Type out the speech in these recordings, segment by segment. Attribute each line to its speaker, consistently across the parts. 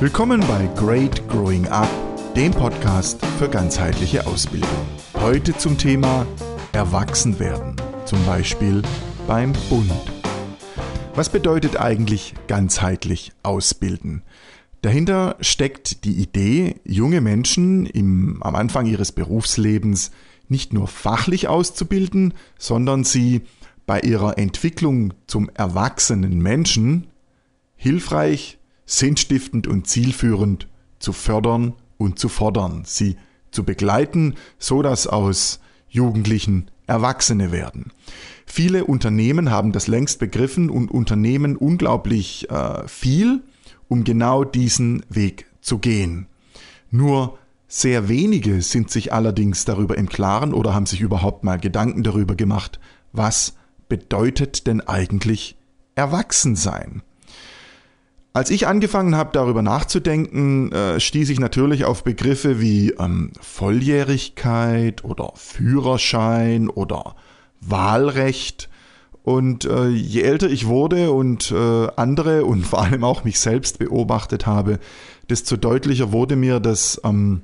Speaker 1: Willkommen bei Great Growing Up, dem Podcast für ganzheitliche Ausbildung. Heute zum Thema Erwachsenwerden, zum Beispiel beim Bund. Was bedeutet eigentlich ganzheitlich ausbilden? Dahinter steckt die Idee, junge Menschen im, am Anfang ihres Berufslebens nicht nur fachlich auszubilden, sondern sie bei ihrer Entwicklung zum erwachsenen Menschen hilfreich, sinnstiftend und zielführend zu fördern und zu fordern, sie zu begleiten, so dass aus Jugendlichen Erwachsene werden. Viele Unternehmen haben das längst begriffen und unternehmen unglaublich äh, viel, um genau diesen Weg zu gehen. Nur sehr wenige sind sich allerdings darüber im Klaren oder haben sich überhaupt mal Gedanken darüber gemacht, was bedeutet denn eigentlich Erwachsensein? Als ich angefangen habe, darüber nachzudenken, äh, stieß ich natürlich auf Begriffe wie ähm, Volljährigkeit oder Führerschein oder Wahlrecht. Und äh, je älter ich wurde und äh, andere und vor allem auch mich selbst beobachtet habe, desto deutlicher wurde mir, dass ähm,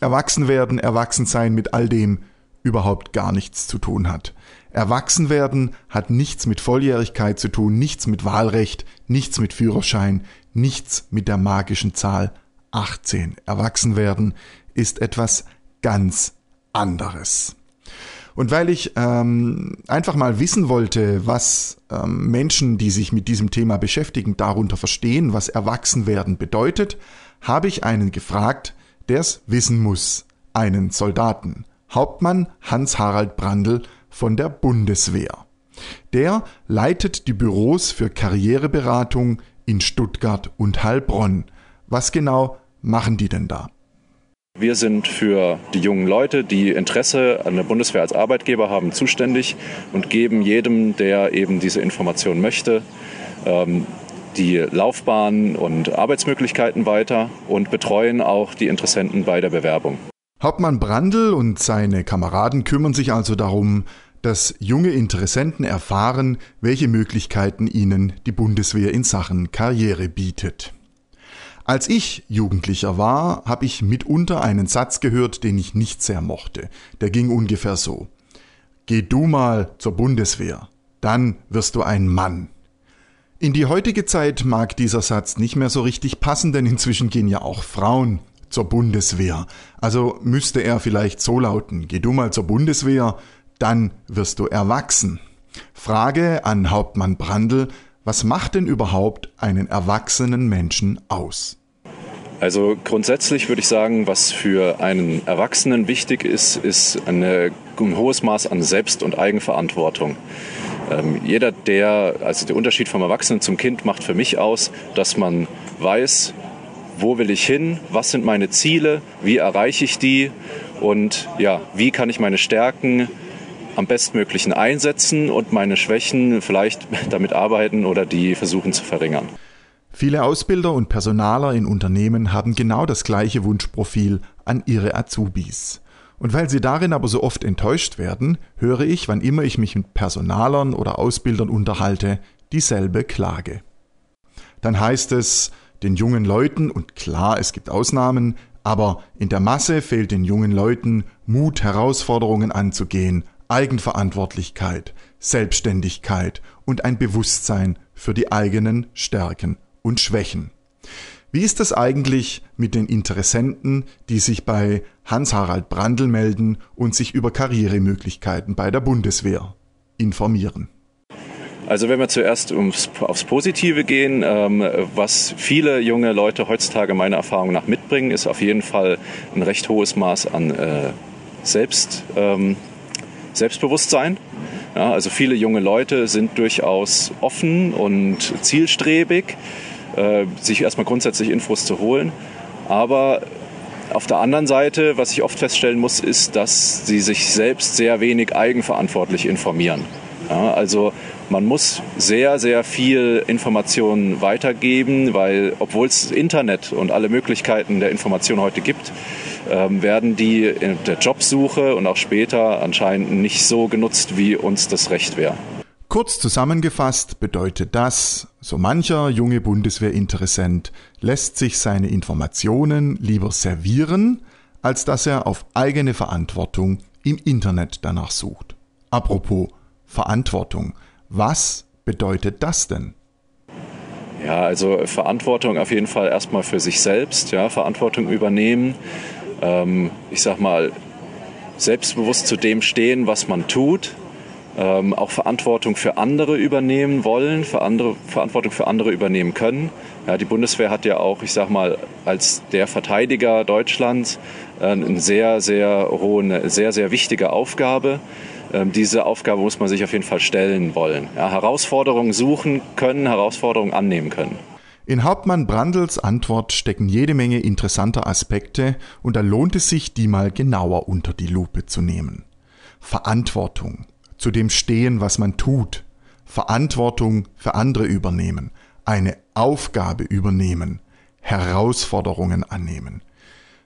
Speaker 1: Erwachsenwerden, Erwachsensein mit all dem überhaupt gar nichts zu tun hat. Erwachsenwerden hat nichts mit Volljährigkeit zu tun, nichts mit Wahlrecht, nichts mit Führerschein, nichts mit der magischen Zahl 18. Erwachsenwerden ist etwas ganz anderes. Und weil ich ähm, einfach mal wissen wollte, was ähm, Menschen, die sich mit diesem Thema beschäftigen, darunter verstehen, was Erwachsenwerden bedeutet, habe ich einen gefragt, der es wissen muss, einen Soldaten, Hauptmann Hans-Harald Brandl von der Bundeswehr. Der leitet die Büros für Karriereberatung in Stuttgart und Heilbronn. Was genau machen die denn da?
Speaker 2: Wir sind für die jungen Leute, die Interesse an der Bundeswehr als Arbeitgeber haben, zuständig und geben jedem, der eben diese Information möchte, ähm, die Laufbahn und Arbeitsmöglichkeiten weiter und betreuen auch die Interessenten bei der Bewerbung.
Speaker 1: Hauptmann Brandl und seine Kameraden kümmern sich also darum, dass junge Interessenten erfahren, welche Möglichkeiten ihnen die Bundeswehr in Sachen Karriere bietet. Als ich Jugendlicher war, habe ich mitunter einen Satz gehört, den ich nicht sehr mochte. Der ging ungefähr so. Geh du mal zur Bundeswehr, dann wirst du ein Mann. In die heutige Zeit mag dieser Satz nicht mehr so richtig passen, denn inzwischen gehen ja auch Frauen zur Bundeswehr. Also müsste er vielleicht so lauten, geh du mal zur Bundeswehr, dann wirst du erwachsen. Frage an Hauptmann Brandl, was macht denn überhaupt einen erwachsenen Menschen aus?
Speaker 2: Also grundsätzlich würde ich sagen, was für einen Erwachsenen wichtig ist, ist eine, ein hohes Maß an Selbst- und Eigenverantwortung. Ähm, jeder, der, also der Unterschied vom Erwachsenen zum Kind macht für mich aus, dass man weiß, wo will ich hin, was sind meine Ziele, wie erreiche ich die und ja, wie kann ich meine Stärken am bestmöglichen einsetzen und meine Schwächen vielleicht damit arbeiten oder die versuchen zu verringern.
Speaker 1: Viele Ausbilder und Personaler in Unternehmen haben genau das gleiche Wunschprofil an ihre Azubis. Und weil sie darin aber so oft enttäuscht werden, höre ich, wann immer ich mich mit Personalern oder Ausbildern unterhalte, dieselbe Klage. Dann heißt es den jungen Leuten, und klar, es gibt Ausnahmen, aber in der Masse fehlt den jungen Leuten Mut, Herausforderungen anzugehen, Eigenverantwortlichkeit, Selbstständigkeit und ein Bewusstsein für die eigenen Stärken und Schwächen. Wie ist es eigentlich mit den Interessenten, die sich bei Hans-Harald Brandl melden und sich über Karrieremöglichkeiten bei der Bundeswehr informieren?
Speaker 2: Also wenn wir zuerst ums, aufs Positive gehen, ähm, was viele junge Leute heutzutage meiner Erfahrung nach mitbringen, ist auf jeden Fall ein recht hohes Maß an äh, Selbst, ähm, Selbstbewusstsein. Ja, also viele junge Leute sind durchaus offen und zielstrebig, äh, sich erstmal grundsätzlich Infos zu holen. Aber auf der anderen Seite, was ich oft feststellen muss, ist, dass sie sich selbst sehr wenig eigenverantwortlich informieren. Ja, also man muss sehr, sehr viel Information weitergeben, weil obwohl es Internet und alle Möglichkeiten der Information heute gibt, werden die in der Jobsuche und auch später anscheinend nicht so genutzt, wie uns das recht wäre.
Speaker 1: Kurz zusammengefasst bedeutet das, so mancher junge Bundeswehrinteressent lässt sich seine Informationen lieber servieren, als dass er auf eigene Verantwortung im Internet danach sucht. Apropos Verantwortung, was bedeutet das denn?
Speaker 2: Ja, also Verantwortung auf jeden Fall erstmal für sich selbst, ja, Verantwortung übernehmen. Ähm, ich sag mal, selbstbewusst zu dem stehen, was man tut, ähm, auch Verantwortung für andere übernehmen wollen, für andere, Verantwortung für andere übernehmen können. Ja, die Bundeswehr hat ja auch, ich sag mal, als der Verteidiger Deutschlands äh, eine sehr, sehr hohe, eine sehr, sehr wichtige Aufgabe. Ähm, diese Aufgabe muss man sich auf jeden Fall stellen wollen. Ja, Herausforderungen suchen können, Herausforderungen annehmen können.
Speaker 1: In Hauptmann Brandls Antwort stecken jede Menge interessanter Aspekte und da lohnt es sich, die mal genauer unter die Lupe zu nehmen. Verantwortung, zu dem stehen, was man tut, Verantwortung für andere übernehmen, eine Aufgabe übernehmen, Herausforderungen annehmen.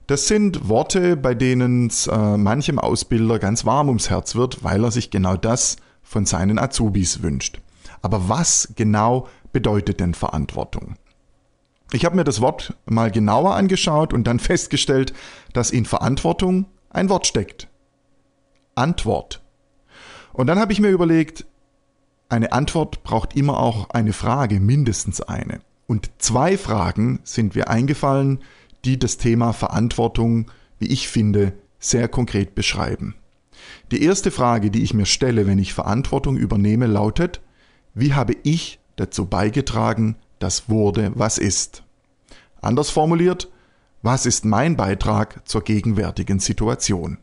Speaker 1: Das sind Worte, bei denen es äh, manchem Ausbilder ganz warm ums Herz wird, weil er sich genau das von seinen Azubis wünscht. Aber was genau bedeutet denn Verantwortung? Ich habe mir das Wort mal genauer angeschaut und dann festgestellt, dass in Verantwortung ein Wort steckt. Antwort. Und dann habe ich mir überlegt, eine Antwort braucht immer auch eine Frage, mindestens eine. Und zwei Fragen sind mir eingefallen, die das Thema Verantwortung, wie ich finde, sehr konkret beschreiben. Die erste Frage, die ich mir stelle, wenn ich Verantwortung übernehme, lautet, wie habe ich dazu beigetragen, dass wurde, was ist? Anders formuliert, was ist mein Beitrag zur gegenwärtigen Situation?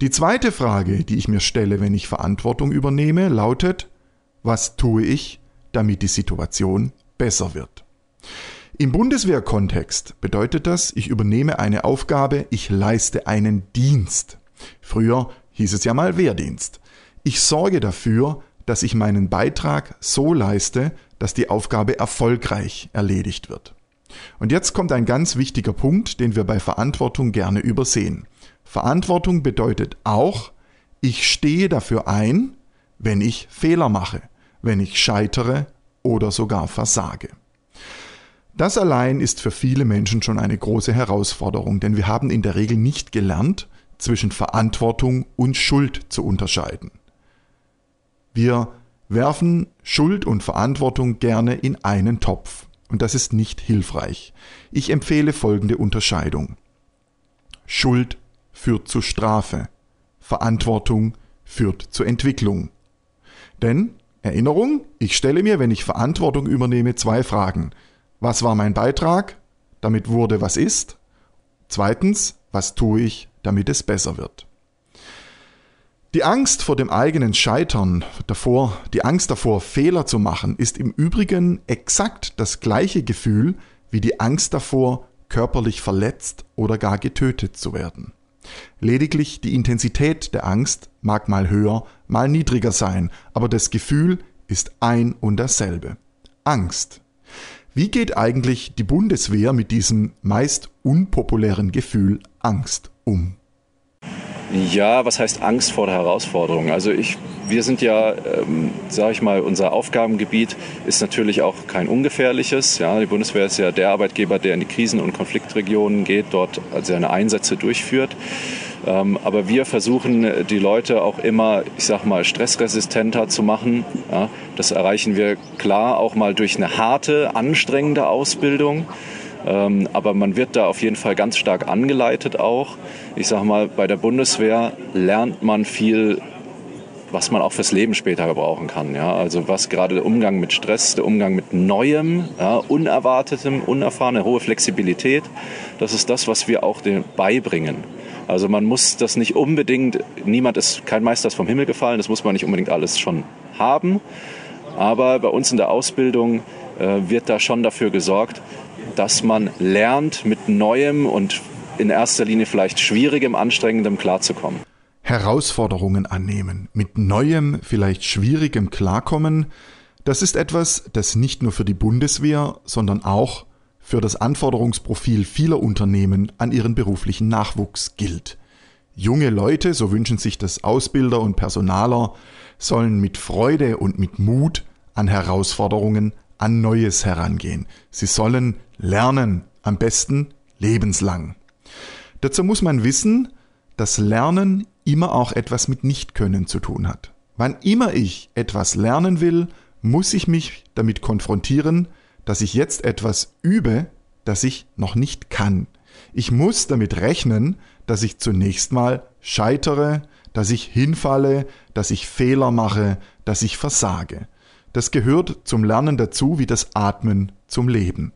Speaker 1: Die zweite Frage, die ich mir stelle, wenn ich Verantwortung übernehme, lautet, was tue ich, damit die Situation besser wird? Im Bundeswehrkontext bedeutet das, ich übernehme eine Aufgabe, ich leiste einen Dienst. Früher hieß es ja mal Wehrdienst. Ich sorge dafür, dass ich meinen Beitrag so leiste, dass die Aufgabe erfolgreich erledigt wird. Und jetzt kommt ein ganz wichtiger Punkt, den wir bei Verantwortung gerne übersehen. Verantwortung bedeutet auch, ich stehe dafür ein, wenn ich Fehler mache, wenn ich scheitere oder sogar versage. Das allein ist für viele Menschen schon eine große Herausforderung, denn wir haben in der Regel nicht gelernt, zwischen Verantwortung und Schuld zu unterscheiden. Wir werfen Schuld und Verantwortung gerne in einen Topf, und das ist nicht hilfreich. Ich empfehle folgende Unterscheidung. Schuld führt zu Strafe. Verantwortung führt zur Entwicklung. Denn, Erinnerung, ich stelle mir, wenn ich Verantwortung übernehme, zwei Fragen. Was war mein Beitrag, damit wurde, was ist? Zweitens, was tue ich, damit es besser wird? Die Angst vor dem eigenen Scheitern, davor, die Angst davor, Fehler zu machen, ist im Übrigen exakt das gleiche Gefühl wie die Angst davor, körperlich verletzt oder gar getötet zu werden. Lediglich die Intensität der Angst mag mal höher, mal niedriger sein, aber das Gefühl ist ein und dasselbe. Angst. Wie geht eigentlich die Bundeswehr mit diesem meist unpopulären Gefühl Angst um?
Speaker 2: Ja, was heißt Angst vor der Herausforderung? Also ich, wir sind ja, ähm, sage ich mal, unser Aufgabengebiet ist natürlich auch kein ungefährliches. Ja, die Bundeswehr ist ja der Arbeitgeber, der in die Krisen- und Konfliktregionen geht, dort seine Einsätze durchführt. Ähm, aber wir versuchen, die Leute auch immer, ich sag mal, stressresistenter zu machen. Ja, das erreichen wir klar auch mal durch eine harte, anstrengende Ausbildung. Ähm, aber man wird da auf jeden Fall ganz stark angeleitet auch. Ich sage mal, bei der Bundeswehr lernt man viel, was man auch fürs Leben später gebrauchen kann. Ja? Also was gerade der Umgang mit Stress, der Umgang mit Neuem, ja, Unerwartetem, Unerfahrene, hohe Flexibilität, das ist das, was wir auch den beibringen. Also man muss das nicht unbedingt, niemand ist, kein Meister ist vom Himmel gefallen, das muss man nicht unbedingt alles schon haben. Aber bei uns in der Ausbildung äh, wird da schon dafür gesorgt, dass man lernt, mit Neuem und in erster Linie vielleicht Schwierigem, Anstrengendem klarzukommen.
Speaker 1: Herausforderungen annehmen, mit Neuem, vielleicht Schwierigem klarkommen, das ist etwas, das nicht nur für die Bundeswehr, sondern auch für das Anforderungsprofil vieler Unternehmen an ihren beruflichen Nachwuchs gilt. junge Leute, so wünschen sich das Ausbilder und Personaler, sollen mit Freude und mit Mut an Herausforderungen, an Neues herangehen. Sie sollen lernen, am besten lebenslang. Dazu muss man wissen, dass Lernen immer auch etwas mit Nichtkönnen zu tun hat. Wann immer ich etwas lernen will, muss ich mich damit konfrontieren, dass ich jetzt etwas übe, das ich noch nicht kann. Ich muss damit rechnen, dass ich zunächst mal scheitere, dass ich hinfalle, dass ich Fehler mache, dass ich versage. Das gehört zum Lernen dazu wie das Atmen zum Leben.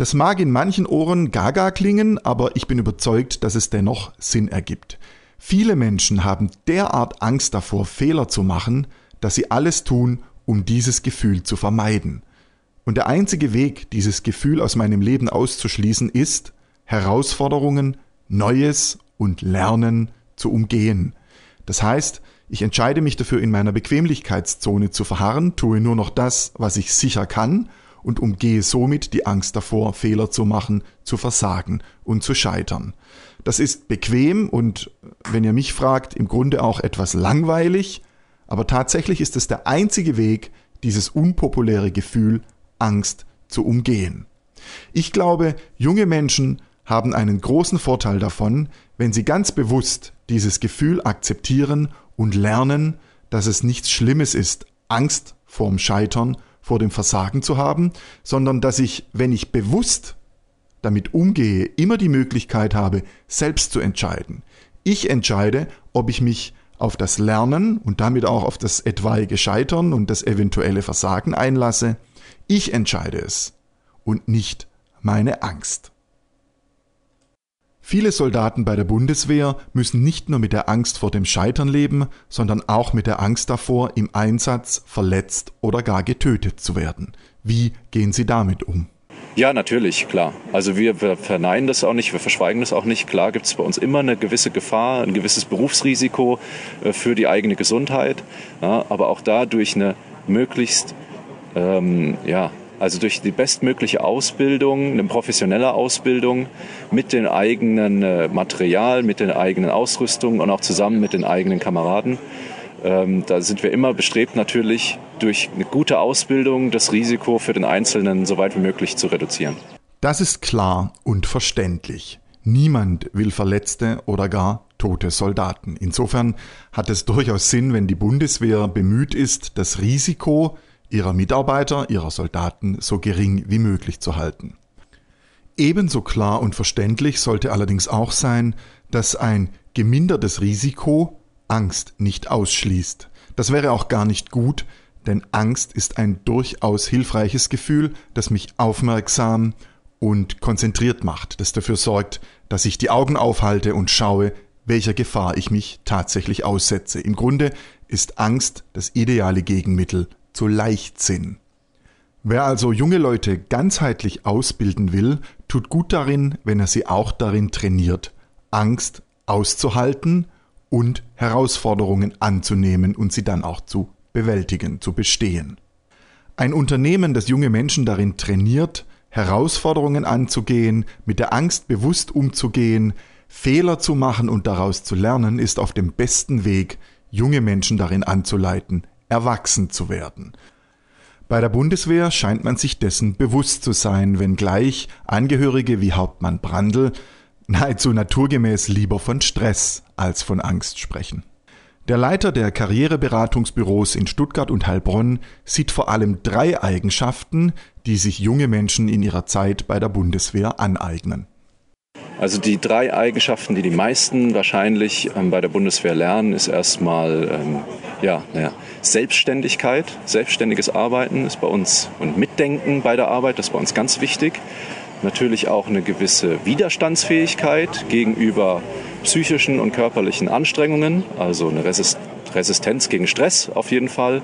Speaker 1: Das mag in manchen Ohren gaga klingen, aber ich bin überzeugt, dass es dennoch Sinn ergibt. Viele Menschen haben derart Angst davor, Fehler zu machen, dass sie alles tun, um dieses Gefühl zu vermeiden. Und der einzige Weg, dieses Gefühl aus meinem Leben auszuschließen, ist, Herausforderungen, Neues und Lernen zu umgehen. Das heißt, ich entscheide mich dafür, in meiner Bequemlichkeitszone zu verharren, tue nur noch das, was ich sicher kann und umgehe somit die Angst davor, Fehler zu machen, zu versagen und zu scheitern. Das ist bequem und, wenn ihr mich fragt, im Grunde auch etwas langweilig, aber tatsächlich ist es der einzige Weg, dieses unpopuläre Gefühl Angst zu umgehen. Ich glaube, junge Menschen haben einen großen Vorteil davon, wenn sie ganz bewusst dieses Gefühl akzeptieren und lernen, dass es nichts Schlimmes ist, Angst vorm Scheitern, vor dem Versagen zu haben, sondern dass ich, wenn ich bewusst damit umgehe, immer die Möglichkeit habe, selbst zu entscheiden. Ich entscheide, ob ich mich auf das Lernen und damit auch auf das etwaige Scheitern und das eventuelle Versagen einlasse. Ich entscheide es und nicht meine Angst. Viele Soldaten bei der Bundeswehr müssen nicht nur mit der Angst vor dem Scheitern leben, sondern auch mit der Angst davor, im Einsatz verletzt oder gar getötet zu werden. Wie gehen Sie damit um?
Speaker 2: Ja, natürlich, klar. Also wir, wir verneinen das auch nicht, wir verschweigen das auch nicht. Klar gibt es bei uns immer eine gewisse Gefahr, ein gewisses Berufsrisiko äh, für die eigene Gesundheit. Ja, aber auch da durch eine möglichst ähm, ja, also durch die bestmögliche Ausbildung, eine professionelle Ausbildung mit dem eigenen äh, Material, mit den eigenen Ausrüstungen und auch zusammen mit den eigenen Kameraden. Ähm, da sind wir immer bestrebt, natürlich durch eine gute Ausbildung das Risiko für den Einzelnen so weit wie möglich zu reduzieren.
Speaker 1: Das ist klar und verständlich. Niemand will verletzte oder gar tote Soldaten. Insofern hat es durchaus Sinn, wenn die Bundeswehr bemüht ist, das Risiko, ihrer Mitarbeiter, ihrer Soldaten so gering wie möglich zu halten. Ebenso klar und verständlich sollte allerdings auch sein, dass ein gemindertes Risiko Angst nicht ausschließt. Das wäre auch gar nicht gut, denn Angst ist ein durchaus hilfreiches Gefühl, das mich aufmerksam und konzentriert macht, das dafür sorgt, dass ich die Augen aufhalte und schaue, welcher Gefahr ich mich tatsächlich aussetze. Im Grunde ist Angst das ideale Gegenmittel zu Leichtsinn. Wer also junge Leute ganzheitlich ausbilden will, tut gut darin, wenn er sie auch darin trainiert, Angst auszuhalten und Herausforderungen anzunehmen und sie dann auch zu bewältigen, zu bestehen. Ein Unternehmen, das junge Menschen darin trainiert, Herausforderungen anzugehen, mit der Angst bewusst umzugehen, Fehler zu machen und daraus zu lernen, ist auf dem besten Weg, junge Menschen darin anzuleiten, erwachsen zu werden. Bei der Bundeswehr scheint man sich dessen bewusst zu sein, wenngleich Angehörige wie Hauptmann Brandl nahezu naturgemäß lieber von Stress als von Angst sprechen. Der Leiter der Karriereberatungsbüros in Stuttgart und Heilbronn sieht vor allem drei Eigenschaften, die sich junge Menschen in ihrer Zeit bei der Bundeswehr aneignen.
Speaker 2: Also die drei Eigenschaften, die die meisten wahrscheinlich ähm, bei der Bundeswehr lernen, ist erstmal ähm, ja, naja, Selbstständigkeit, selbstständiges Arbeiten ist bei uns und Mitdenken bei der Arbeit, das ist bei uns ganz wichtig. Natürlich auch eine gewisse Widerstandsfähigkeit gegenüber psychischen und körperlichen Anstrengungen, also eine Resistenz gegen Stress auf jeden Fall.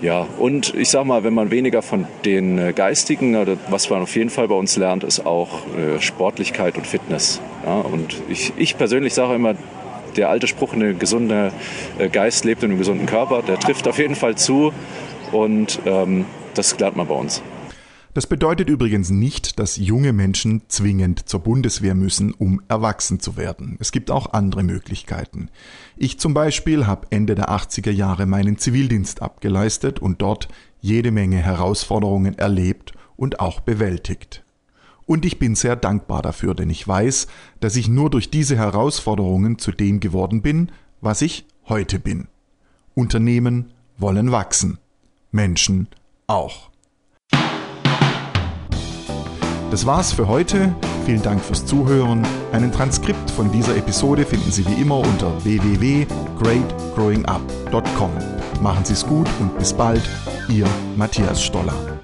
Speaker 2: Ja, und ich sag mal, wenn man weniger von den äh, geistigen, was man auf jeden Fall bei uns lernt, ist auch äh, Sportlichkeit und Fitness. Ja, und ich, ich persönlich sage immer, der alte Spruch, ein gesunder äh, Geist lebt in einem gesunden Körper, der trifft auf jeden Fall zu und ähm, das lernt man bei uns.
Speaker 1: Das bedeutet übrigens nicht, dass junge Menschen zwingend zur Bundeswehr müssen, um erwachsen zu werden. Es gibt auch andere Möglichkeiten. Ich zum Beispiel habe Ende der 80er Jahre meinen Zivildienst abgeleistet und dort jede Menge Herausforderungen erlebt und auch bewältigt. Und ich bin sehr dankbar dafür, denn ich weiß, dass ich nur durch diese Herausforderungen zu dem geworden bin, was ich heute bin. Unternehmen wollen wachsen. Menschen auch. Das war's für heute. Vielen Dank fürs Zuhören. Einen Transkript von dieser Episode finden Sie wie immer unter www.greatgrowingup.com. Machen Sie es gut und bis bald, Ihr Matthias Stoller.